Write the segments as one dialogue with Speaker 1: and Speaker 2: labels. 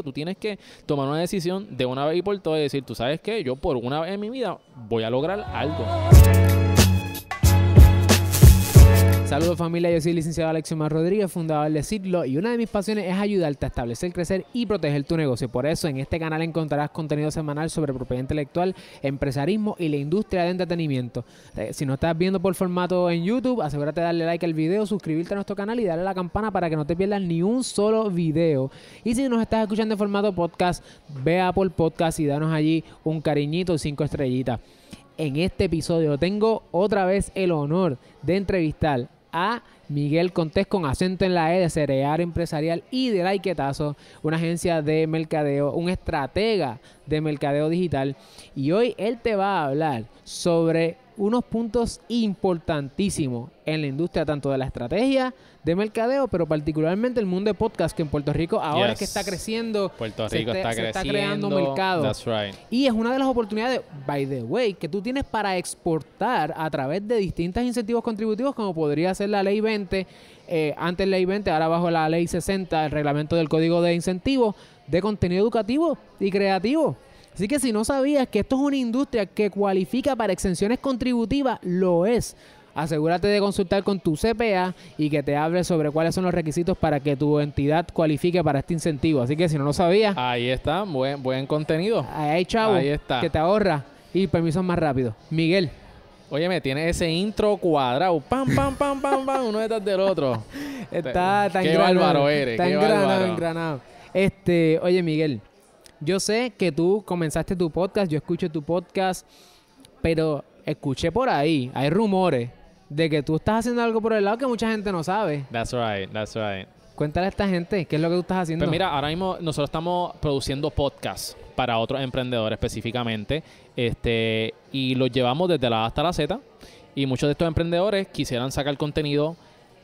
Speaker 1: Tú tienes que tomar una decisión de una vez y por todas y decir, tú sabes qué, yo por una vez en mi vida voy a lograr algo.
Speaker 2: Saludos familia, yo soy el licenciado Alexiomar Rodríguez, fundador de Citlo y una de mis pasiones es ayudarte a establecer, crecer y proteger tu negocio. Por eso en este canal encontrarás contenido semanal sobre propiedad intelectual, empresarismo y la industria de entretenimiento. Eh, si no estás viendo por formato en YouTube, asegúrate de darle like al video, suscribirte a nuestro canal y darle a la campana para que no te pierdas ni un solo video. Y si nos estás escuchando en formato podcast, ve por Podcast y danos allí un cariñito, cinco estrellitas. En este episodio tengo otra vez el honor de entrevistar a Miguel Contés con acento en la E de Cereal Empresarial y de Laiquetazo, una agencia de mercadeo, un estratega de mercadeo digital. Y hoy él te va a hablar sobre unos puntos importantísimos en la industria tanto de la estrategia de mercadeo, pero particularmente el mundo de podcast que en Puerto Rico ahora es que está creciendo,
Speaker 1: Puerto Rico está,
Speaker 2: se
Speaker 1: está
Speaker 2: creando mercado. Y es una de las oportunidades, by the way, que tú tienes para exportar a través de distintos incentivos contributivos, como podría ser la ley 20, eh, antes ley 20, ahora bajo la ley 60, el reglamento del código de incentivos de contenido educativo y creativo. Así que si no sabías que esto es una industria que cualifica para exenciones contributivas, lo es. Asegúrate de consultar con tu CPA y que te hable sobre cuáles son los requisitos para que tu entidad cualifique para este incentivo. Así que si no lo sabías.
Speaker 1: Ahí está, buen, buen contenido.
Speaker 2: Ahí, chavo. Ahí está. Que te ahorra y permisos más rápido. Miguel.
Speaker 1: Oye, me tiene ese intro cuadrado. Pam, pam, pam, pam, pam, uno detrás del otro.
Speaker 2: está tan
Speaker 1: Qué bárbaro eres.
Speaker 2: Está engranado, engranado. Este, oye, Miguel. Yo sé que tú comenzaste tu podcast, yo escucho tu podcast, pero escuché por ahí, hay rumores de que tú estás haciendo algo por el lado que mucha gente no sabe.
Speaker 1: That's right, that's right.
Speaker 2: Cuéntale a esta gente qué es lo que tú estás haciendo.
Speaker 1: Pues mira, ahora mismo nosotros estamos produciendo podcasts para otros emprendedores específicamente, este, y los llevamos desde la A hasta la Z. Y muchos de estos emprendedores quisieran sacar contenido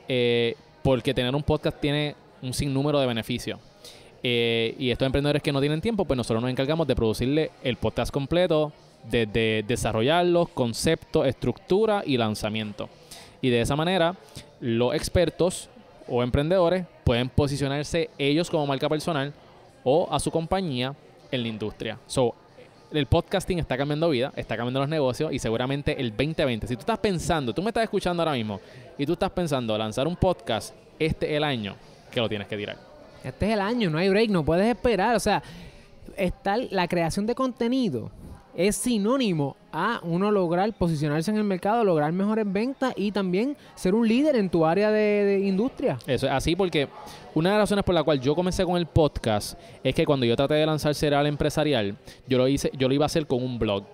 Speaker 1: eh, porque tener un podcast tiene un sinnúmero de beneficios. Eh, y estos emprendedores que no tienen tiempo, pues nosotros nos encargamos de producirle el podcast completo, de, desarrollarlos, concepto, estructura y lanzamiento. Y de esa manera, los expertos o emprendedores pueden posicionarse ellos como marca personal o a su compañía en la industria. So, el podcasting está cambiando vida, está cambiando los negocios y seguramente el 2020, si tú estás pensando, tú me estás escuchando ahora mismo y tú estás pensando lanzar un podcast este el año, que lo tienes que tirar.
Speaker 2: Este es el año, no hay break, no puedes esperar. O sea, la creación de contenido es sinónimo a uno lograr posicionarse en el mercado, lograr mejores ventas y también ser un líder en tu área de, industria.
Speaker 1: Eso es así porque una de las razones por la cual yo comencé con el podcast es que cuando yo traté de lanzar Cereal Empresarial, yo lo hice, yo lo iba a hacer con un blog.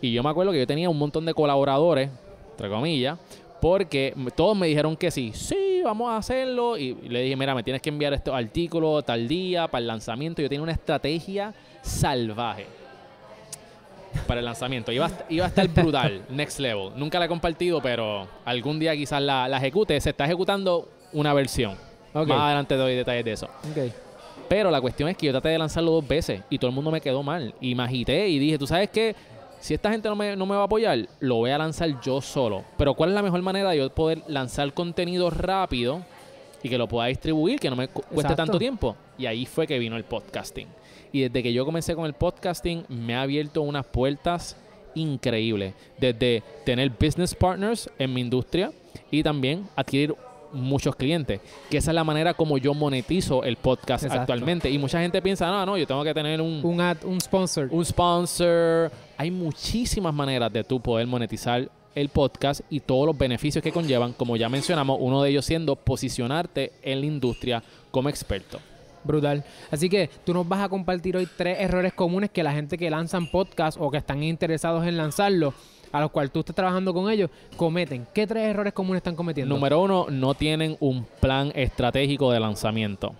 Speaker 1: Y yo me acuerdo que yo tenía un montón de colaboradores, entre comillas, porque todos me dijeron que sí, sí, vamos a hacerlo. Y le dije, mira, me tienes que enviar estos artículos tal día para el lanzamiento. Yo tenía una estrategia salvaje para el lanzamiento. Iba a, iba a estar brutal, next level. Nunca la he compartido, pero algún día quizás la, la ejecute. Se está ejecutando una versión. Más adelante doy detalles de eso. Pero la cuestión es que yo traté de lanzarlo dos veces y todo el mundo me quedó mal. Y me agité y dije, ¿tú sabes qué? Si esta gente no me, no me va a apoyar, lo voy a lanzar yo solo. Pero ¿cuál es la mejor manera de yo poder lanzar contenido rápido y que lo pueda distribuir, que no me cueste tanto tiempo? Y ahí fue que vino el podcasting. Y desde que yo comencé con el podcasting, me ha abierto unas puertas increíbles. Desde tener business partners en mi industria y también adquirir muchos clientes. Que esa es la manera como yo monetizo el podcast actualmente. Y mucha gente piensa, no, no, yo tengo que tener un...
Speaker 2: Un, ad, un sponsor.
Speaker 1: Un sponsor. Hay muchísimas maneras de tú poder monetizar el podcast y todos los beneficios que conllevan, como ya mencionamos, uno de ellos siendo posicionarte en la industria como experto.
Speaker 2: Brutal. Así que tú nos vas a compartir hoy tres errores comunes que la gente que lanzan podcast o que están interesados en lanzarlo, a los cuales tú estás trabajando con ellos, cometen. ¿Qué tres errores comunes están cometiendo?
Speaker 1: Número uno, no tienen un plan estratégico de lanzamiento.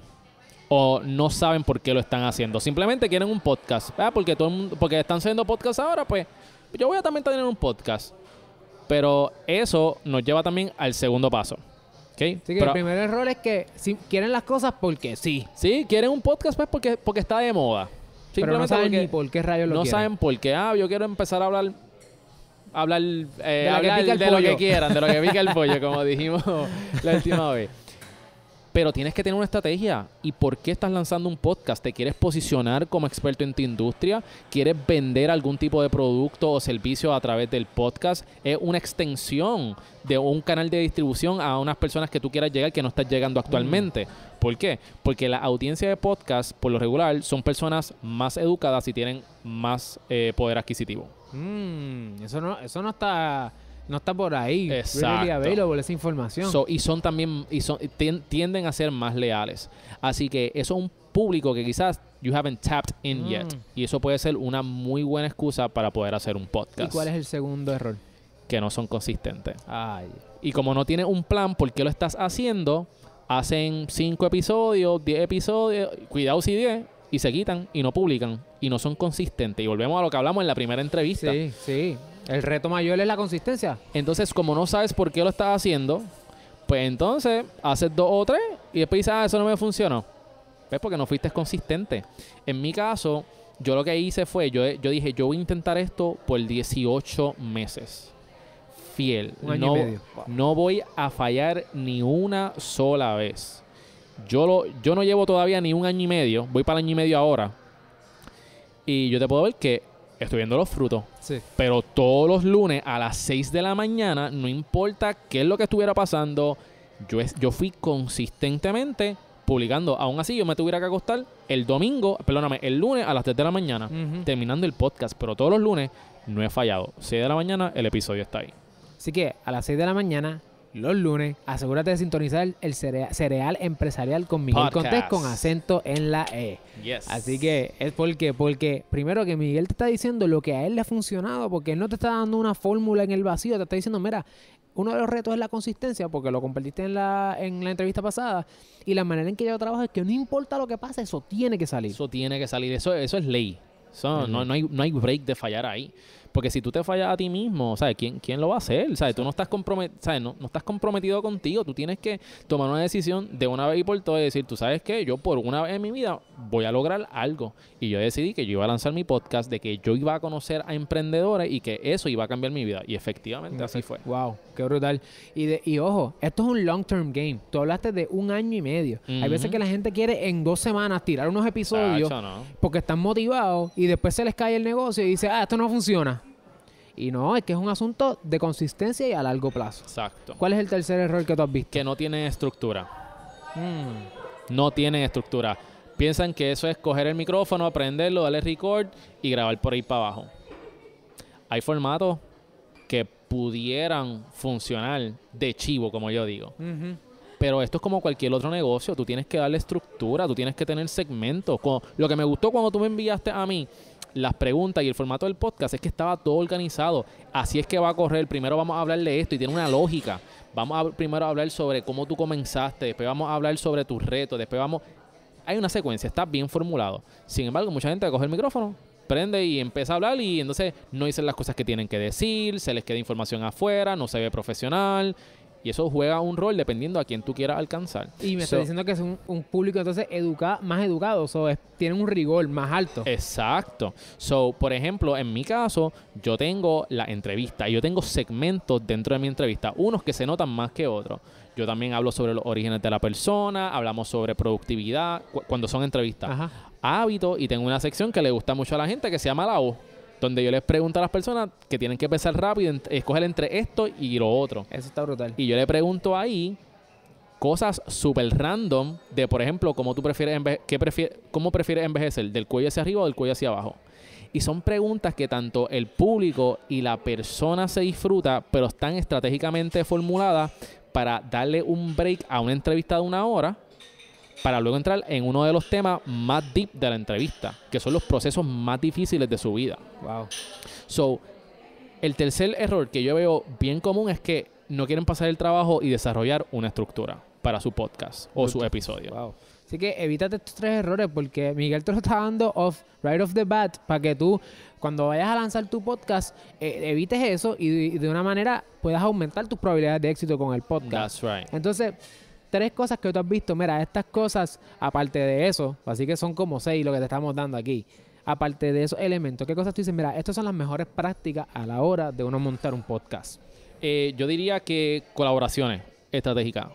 Speaker 1: O no saben por qué lo están haciendo. Simplemente quieren un podcast. Ah, porque todo porque están haciendo podcast ahora, pues yo voy a también tener un podcast. Pero eso nos lleva también al segundo paso.
Speaker 2: Así que el primer error es que si quieren las cosas porque sí.
Speaker 1: Sí, quieren un podcast pues porque, porque está de moda.
Speaker 2: Pero no saben ni por qué rayos lo
Speaker 1: No saben por qué. Ah, yo quiero empezar a hablar hablar, eh, de, lo que, quieran, de lo que pica el pollo, como dijimos la última vez. Pero tienes que tener una estrategia. ¿Y por qué estás lanzando un podcast? ¿Te quieres posicionar como experto en tu industria? ¿Quieres vender algún tipo de producto o servicio a través del podcast? Es una extensión de un canal de distribución a unas personas que tú quieras llegar que no estás llegando actualmente. ¿Por qué? Porque la audiencia de podcast, por lo regular, son personas más educadas y tienen más eh, poder adquisitivo.
Speaker 2: Mm, eso no, eso no está, no está por ahí.
Speaker 1: Exacto.
Speaker 2: Available esa información.
Speaker 1: So, y son también, y son, tien- tienden a ser más leales. Así que eso es un público que quizás you haven't tapped in yet.
Speaker 2: Mm.
Speaker 1: Y eso puede ser una muy buena excusa para poder hacer un
Speaker 2: ¿Y
Speaker 1: podcast.
Speaker 2: cuál es el segundo error?
Speaker 1: Que no son consistentes.
Speaker 2: Ay.
Speaker 1: Y como no tienes un plan por qué lo estás haciendo, hacen 5 episodios, 10 episodios, cuidado si 10, y se quitan y no publican y no son consistentes. Y volvemos a lo que hablamos en la primera entrevista.
Speaker 2: Sí, sí. El reto mayor es la consistencia.
Speaker 1: Entonces, como no sabes por qué lo estás haciendo, pues entonces haces dos o tres y después dices, ah, eso no me funcionó. ¿Ves? Porque no fuiste consistente. En mi caso, yo lo que hice fue, yo, yo dije, yo voy a intentar esto por 18 meses. Fiel.
Speaker 2: Un año
Speaker 1: no,
Speaker 2: y medio.
Speaker 1: no voy a fallar ni una sola vez. Yo, lo, yo no llevo todavía ni un año y medio, voy para el año y medio ahora. Y yo te puedo ver que estoy viendo los frutos.
Speaker 2: Sí.
Speaker 1: Pero todos los lunes a las 6 de la mañana, no importa qué es lo que estuviera pasando, yo, es- yo fui consistentemente publicando. Aún así, yo me tuviera que acostar el domingo, perdóname, el lunes a las 3 de la mañana, terminando el podcast. Pero todos los lunes no he fallado. 6 de la mañana, el episodio está ahí.
Speaker 2: Así que a las 6 de la mañana, los lunes, asegúrate de sintonizar el cerea- cereal empresarial con Miguel
Speaker 1: Podcast.
Speaker 2: Contés con acento en la E.
Speaker 1: Yes.
Speaker 2: Así que es porque, porque primero que Miguel te está diciendo lo que a él le ha funcionado, porque él no te está dando una fórmula en el vacío, te está diciendo, mira, uno de los retos es la consistencia, porque lo compartiste en la, en la entrevista pasada, y la manera en que yo trabajo es que no importa lo que pase, eso tiene que salir.
Speaker 1: Eso tiene que salir. Eso, eso es ley. Eso, no, no, hay, no hay break de fallar ahí. Porque si tú te fallas a ti mismo, ¿sabes? ¿Quién, quién lo va a hacer? ¿Sabes? Tú no estás, ¿sabes? No, no estás comprometido contigo. Tú tienes que tomar una decisión de una vez y por todas y decir, tú sabes qué, yo por una vez en mi vida voy a lograr algo. Y yo decidí que yo iba a lanzar mi podcast, de que yo iba a conocer a emprendedores y que eso iba a cambiar mi vida. Y efectivamente así fue.
Speaker 2: Wow, qué brutal. Y, de, y ojo, esto es un long term game. Tú hablaste de un año y medio. Hay veces que la gente quiere en dos semanas tirar unos episodios
Speaker 1: Tacho, no.
Speaker 2: porque están motivados y después se les cae el negocio y dice, ah, esto no funciona. Y no, es que es un asunto de consistencia y a largo plazo.
Speaker 1: Exacto.
Speaker 2: ¿Cuál es el tercer error que tú has visto?
Speaker 1: Que no tiene estructura.
Speaker 2: Mm,
Speaker 1: no tienen estructura. Piensan que eso es coger el micrófono, prenderlo, darle record y grabar por ahí para abajo. Hay formatos que pudieran funcionar de chivo, como yo digo. Pero esto es como cualquier otro negocio. Tú tienes que darle estructura, tú tienes que tener segmentos. Como- lo que me gustó cuando tú me enviaste a mí las preguntas y el formato del podcast es que estaba todo organizado. Así es que va a correr. Primero vamos a hablar de esto y tiene una lógica. Vamos a primero a hablar sobre cómo tú comenzaste, después vamos a hablar sobre tus retos, después vamos... Hay una secuencia, está bien formulado. Sin embargo, mucha gente coge el micrófono, prende y empieza a hablar y entonces no dicen las cosas que tienen que decir, se les queda información afuera, no se ve profesional. Y eso juega un rol dependiendo a quién tú quieras alcanzar.
Speaker 2: Y me
Speaker 1: So-
Speaker 2: está diciendo que es un, un público entonces educa, más educado, so, es- tienen un rigor más alto.
Speaker 1: Exacto. So, por ejemplo, en mi caso, yo tengo la entrevista y yo tengo segmentos dentro de mi entrevista, unos que se notan más que otros. Yo también hablo sobre los orígenes de la persona, hablamos sobre productividad cu- cuando son entrevistas,
Speaker 2: Ajá.
Speaker 1: hábitos y tengo una sección que le gusta mucho a la gente que se llama la O, donde yo les pregunto a las personas que tienen que pensar rápido, escoger entre esto y lo otro.
Speaker 2: Eso está brutal.
Speaker 1: Y yo le pregunto ahí cosas súper random de, por ejemplo, cómo tú prefieres, qué prefier- cómo prefieres envejecer, del cuello hacia arriba o del cuello hacia abajo. Y son preguntas que tanto el público y la persona se disfruta, pero están estratégicamente formuladas para darle un break a una entrevista de una hora, para luego entrar en uno de los temas más deep de la entrevista, que son los procesos más difíciles de su vida.
Speaker 2: Wow.
Speaker 1: So, el tercer error que yo veo bien común es que no quieren pasar el trabajo y desarrollar una estructura para su podcast o su episodio.
Speaker 2: Wow. Así que evítate estos tres errores porque Miguel te lo está dando off, right off the bat, para que tú, cuando vayas a lanzar tu podcast, eh, evites eso y, de- y de una manera puedas aumentar tus probabilidades de éxito con el podcast.
Speaker 1: That's right.
Speaker 2: Entonces, tres cosas que tú has visto. Mira, estas cosas, aparte de eso, así que son como seis lo que te estamos dando aquí. Aparte de esos elementos, ¿qué cosas tú dices? Mira, estas son las mejores prácticas a la hora de uno montar un podcast.
Speaker 1: Eh, yo diría que colaboraciones estratégicas.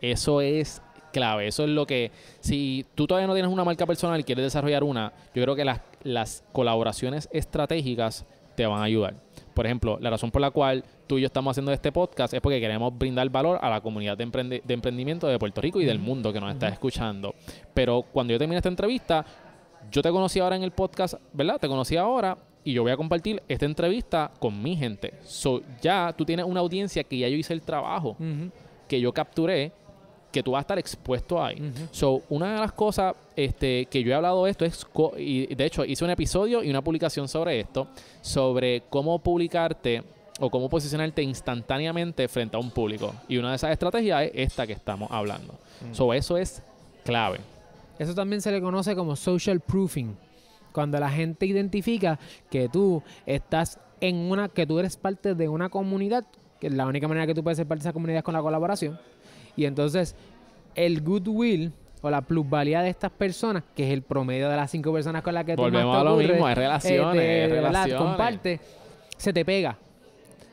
Speaker 1: Eso es clave. Eso es lo que, si tú todavía no tienes una marca personal y quieres desarrollar una, yo creo que las, las colaboraciones estratégicas te van a ayudar. Por ejemplo, la razón por la cual tú y yo estamos haciendo este podcast es porque queremos brindar valor a la comunidad de, emprendi- de emprendimiento de Puerto Rico y del mundo que nos está escuchando. Pero cuando yo termine esta entrevista, yo te conocí ahora en el podcast, ¿verdad? Te conocí ahora y yo voy a compartir esta entrevista con mi gente. So, ya tú tienes una audiencia que ya yo hice el trabajo, que yo capturé, que tú vas a estar expuesto ahí. So, una de las cosas este, que yo he hablado de esto es, y de hecho hice un episodio y una publicación sobre esto, sobre cómo publicarte o cómo posicionarte instantáneamente frente a un público. Y una de esas estrategias es esta que estamos hablando.
Speaker 2: Mm.
Speaker 1: So, eso es clave.
Speaker 2: Eso también se le conoce como social proofing. Cuando la gente identifica que tú estás en una, que tú eres parte de una comunidad, que la única manera que tú puedes ser parte de esa comunidad es con la colaboración. Y entonces el goodwill o la plusvalía de estas personas, que es el promedio de las cinco personas con las que tú más
Speaker 1: Volvemos
Speaker 2: te
Speaker 1: a lo mismo, relaciones,
Speaker 2: eh,
Speaker 1: es
Speaker 2: de- ¿verdad?
Speaker 1: relaciones.
Speaker 2: comparte, se te pega.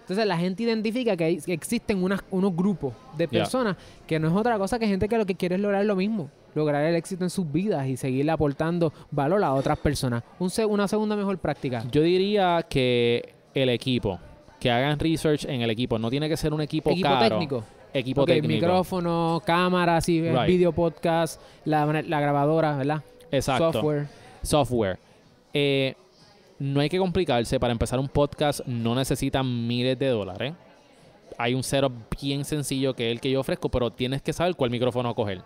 Speaker 2: Entonces la gente identifica que, hay- que existen unas- unos grupos de personas que no es otra cosa que gente que lo que quiere es lograr lo mismo, lograr el éxito en sus vidas y seguir aportando valor a otras personas. Un una segunda mejor práctica.
Speaker 1: Yo diría que el equipo, que hagan research en el equipo, no tiene que ser un equipo,
Speaker 2: Equipo
Speaker 1: caro.
Speaker 2: técnico.
Speaker 1: Equipo
Speaker 2: Ok,
Speaker 1: técnico.
Speaker 2: micrófono, cámara, es
Speaker 1: Right.
Speaker 2: video podcast, la, la grabadora, ¿verdad?
Speaker 1: Exacto.
Speaker 2: Software.
Speaker 1: software. Eh, no hay que complicarse. Para empezar un podcast no necesitan miles de dólares. Hay un setup bien sencillo que es el que yo ofrezco, pero tienes que saber cuál micrófono coger.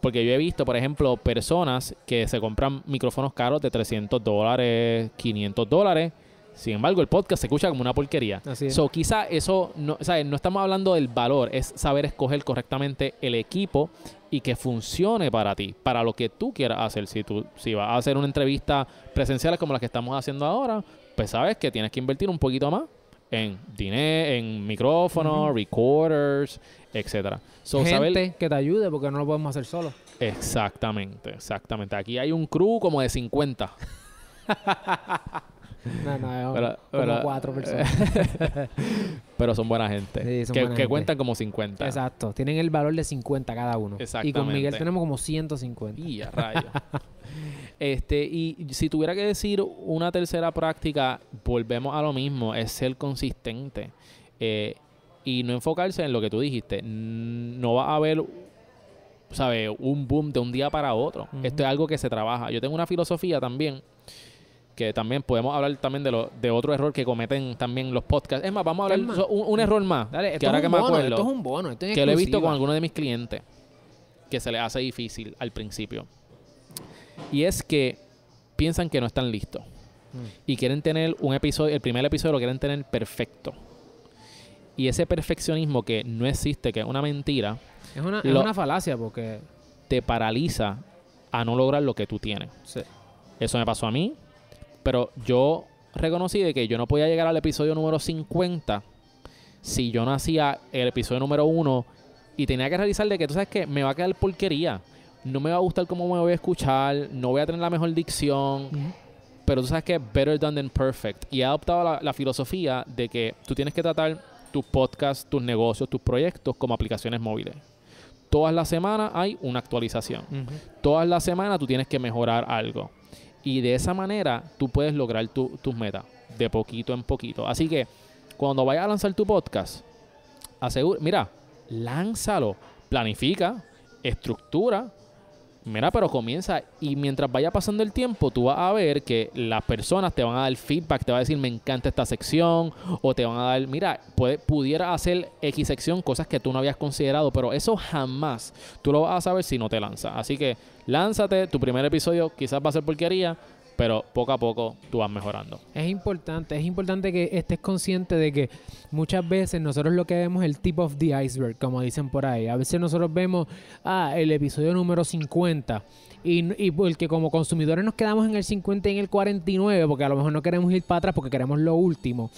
Speaker 1: Porque yo he visto, por ejemplo, personas que se compran micrófonos caros de 300 dólares, 500 dólares. Sin embargo, el podcast se escucha como una porquería.
Speaker 2: Así es.
Speaker 1: So, quizá eso, no, ¿sabes? no estamos hablando del valor, es saber escoger correctamente el equipo y que funcione para ti, para lo que tú quieras hacer. Si tú si vas a hacer una entrevista presencial como la que estamos haciendo ahora, pues sabes que tienes que invertir un poquito más en dinero, en micrófonos, recorders, etcétera. So,
Speaker 2: Gente
Speaker 1: saber-
Speaker 2: que te ayude porque no lo podemos hacer solo.
Speaker 1: Exactamente, exactamente. Aquí hay un crew como de 50.
Speaker 2: No, no,
Speaker 1: Pero-
Speaker 2: como
Speaker 1: pero-
Speaker 2: cuatro personas.
Speaker 1: Pero son buena gente.
Speaker 2: Sí, son
Speaker 1: que,
Speaker 2: buena
Speaker 1: que
Speaker 2: gente.
Speaker 1: cuentan como 50.
Speaker 2: Exacto. Tienen el valor de 50 cada uno. Y con. Miguel tenemos como 150.
Speaker 1: Y a rayos. este, y si tuviera que decir una tercera práctica, volvemos a lo mismo, es ser consistente. Eh, y no enfocarse en lo que tú dijiste. No va a haber, ¿sabes? Un boom de un día para otro. Esto es algo que se trabaja. Yo tengo una filosofía también que también podemos hablar también de, lo, de otro error que cometen también los podcasts. Es más, vamos a hablar so- un, un error más.
Speaker 2: Dale,
Speaker 1: que
Speaker 2: esto,
Speaker 1: ahora
Speaker 2: es
Speaker 1: que
Speaker 2: un
Speaker 1: me
Speaker 2: bono,
Speaker 1: acuerdo
Speaker 2: esto es un bono. Esto es
Speaker 1: que lo he visto con algunos de mis clientes que se les hace difícil al principio. Y es que piensan que no están listos
Speaker 2: Mm.
Speaker 1: y quieren tener un episodio, el primer episodio lo quieren tener perfecto. Y ese perfeccionismo que no existe, que es una mentira,
Speaker 2: Es una, es una falacia porque...
Speaker 1: te paraliza a no lograr lo que tú tienes.
Speaker 2: sí.
Speaker 1: Eso me pasó a mí, pero yo reconocí de que yo no podía llegar al episodio número 50 si yo no hacía el episodio número 1 y tenía que realizar de que tú sabes que me va a quedar porquería. No me va a gustar cómo me voy a escuchar, no voy a tener la mejor dicción, pero tú sabes que better done than perfect. Y he adoptado la, la filosofía de que tú tienes que tratar tus podcasts, tus negocios, tus proyectos como aplicaciones móviles. Todas las semanas hay una actualización todas las semanas tú tienes que mejorar algo. Y de esa manera tú puedes lograr tu- tus metas, de poquito en poquito. Así que cuando vayas a lanzar tu podcast, asegura, mira, lánzalo, planifica, estructura, mira, pero comienza. Y mientras vaya pasando el tiempo, tú vas a ver que las personas te van a dar feedback, te van a decir, me encanta esta sección, o te van a dar, mira, puede, pudiera hacer X sección, cosas que tú no habías considerado, pero eso jamás tú lo vas a saber si no te lanzas. Así que lánzate, tu primer episodio quizás va a ser porquería, pero poco a poco tú vas mejorando.
Speaker 2: Es importante, es importante que estés consciente de que muchas veces nosotros lo que vemos es el tip of the iceberg, como dicen por ahí. A veces nosotros vemos, ah, el episodio número 50. Y, y porque como consumidores nos quedamos en el 50 y en el 49, porque a lo mejor no queremos ir para atrás porque queremos lo último.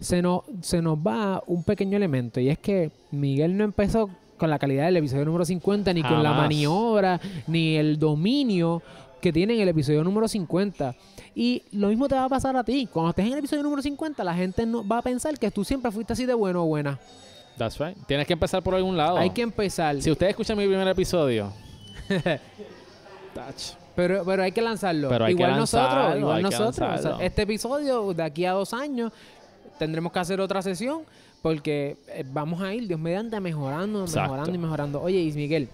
Speaker 2: Se nos, se nos va un pequeño elemento y es que Miguel no empezó con la calidad del episodio número 50, ni con la maniobra, ni el dominio que tiene en el episodio número 50. Y lo mismo te va a pasar a ti. Cuando estés en el episodio número 50, la gente no va a pensar que tú siempre fuiste así de bueno o buena.
Speaker 1: That's right. Tienes que empezar por algún lado.
Speaker 2: Hay que empezar.
Speaker 1: Si ustedes escuchan mi primer episodio. touch.
Speaker 2: Pero, pero hay que lanzarlo.
Speaker 1: Pero hay que
Speaker 2: igual
Speaker 1: lanzarlo,
Speaker 2: nosotros, igual
Speaker 1: que
Speaker 2: nosotros. O sea,
Speaker 1: lanzarlo.
Speaker 2: este episodio, de aquí a dos años, tendremos que hacer otra sesión porque eh, vamos a ir, Dios mediante, mejorando,
Speaker 1: Exacto.
Speaker 2: mejorando y mejorando. Oye, y Miguel,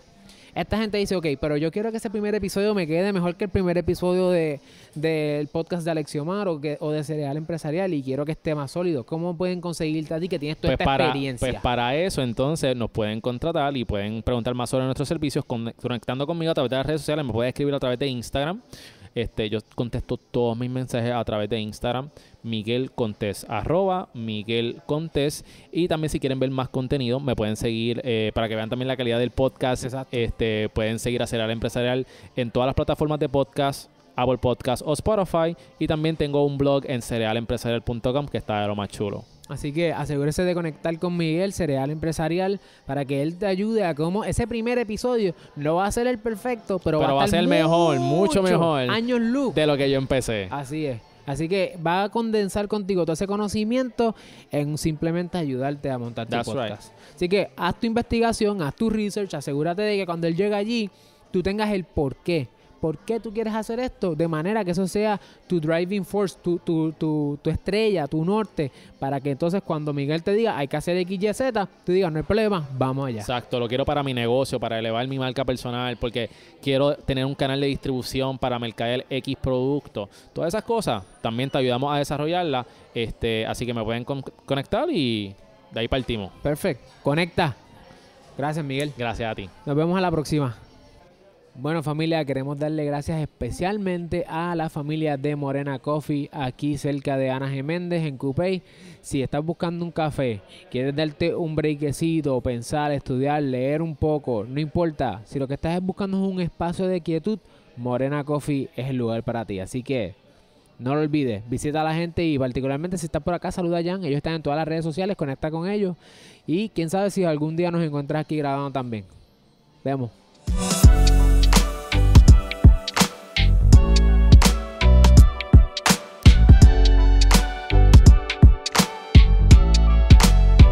Speaker 2: esta gente dice, ok, pero yo quiero que ese primer episodio me quede mejor que el primer episodio de, del podcast de Alexiomar o, que, o de Cereal Empresarial y quiero que esté más sólido. ¿Cómo pueden conseguirte a ti que tienes toda
Speaker 1: Pues
Speaker 2: esta
Speaker 1: para,
Speaker 2: experiencia?
Speaker 1: pues para eso, entonces, nos pueden contratar y pueden preguntar más sobre nuestros servicios con- conectando conmigo a través de las redes sociales. Me pueden escribir a través de Instagram. Este, yo contesto todos mis mensajes a través de Instagram. Miguel Contés, arroba Miguel Contés. Y también si quieren ver más contenido, me pueden seguir eh, para que vean también la calidad del podcast.
Speaker 2: Exacto.
Speaker 1: Este, pueden seguir a Cereal Empresarial en todas las plataformas de podcast. Apple Podcast o Spotify y también tengo un blog en cerealempresarial.com que está de lo más chulo.
Speaker 2: Así que asegúrese de conectar con Miguel, Cereal Empresarial, para que él te ayude a cómo ese primer episodio no va a ser el perfecto, pero,
Speaker 1: Pero va a ser mejor, mucho
Speaker 2: mucho
Speaker 1: mejor.
Speaker 2: Años luz.
Speaker 1: de lo que yo empecé.
Speaker 2: Así es. Así que va a condensar contigo todo ese conocimiento en simplemente ayudarte a montar tu
Speaker 1: That's
Speaker 2: podcast. Así que haz tu investigación, haz tu research, asegúrate de que cuando él llegue allí, tú tengas el por qué. ¿Por qué tú quieres hacer esto? De manera que eso sea tu driving force, tu, tu, tu, tu estrella, tu norte, para que entonces cuando Miguel te diga hay que hacer X, Y, Z, tú digas no hay problema, vamos allá.
Speaker 1: Exacto, lo quiero para mi negocio, para elevar mi marca personal, porque quiero tener un canal de distribución para mercader X producto. Todas esas cosas también te ayudamos a desarrollarla. Este, así que me pueden con- conectar y de ahí partimos.
Speaker 2: Perfecto. Conecta. Gracias, Miguel.
Speaker 1: Gracias a ti.
Speaker 2: Nos vemos a la próxima. Bueno familia, queremos darle gracias especialmente a la familia de Morena Coffee aquí cerca de Ana Geméndez en Coupey. Si estás buscando un café, quieres darte un breakcito, pensar, estudiar, leer un poco, no importa. Si lo que estás buscando es un espacio de quietud, Morena Coffee es el lugar para ti. Así que no lo olvides, visita a la gente y particularmente si estás por acá, saluda a Jan. Ellos están en todas las redes sociales, conecta con ellos. Y quién sabe si algún día nos encuentras aquí grabando también. Vemos.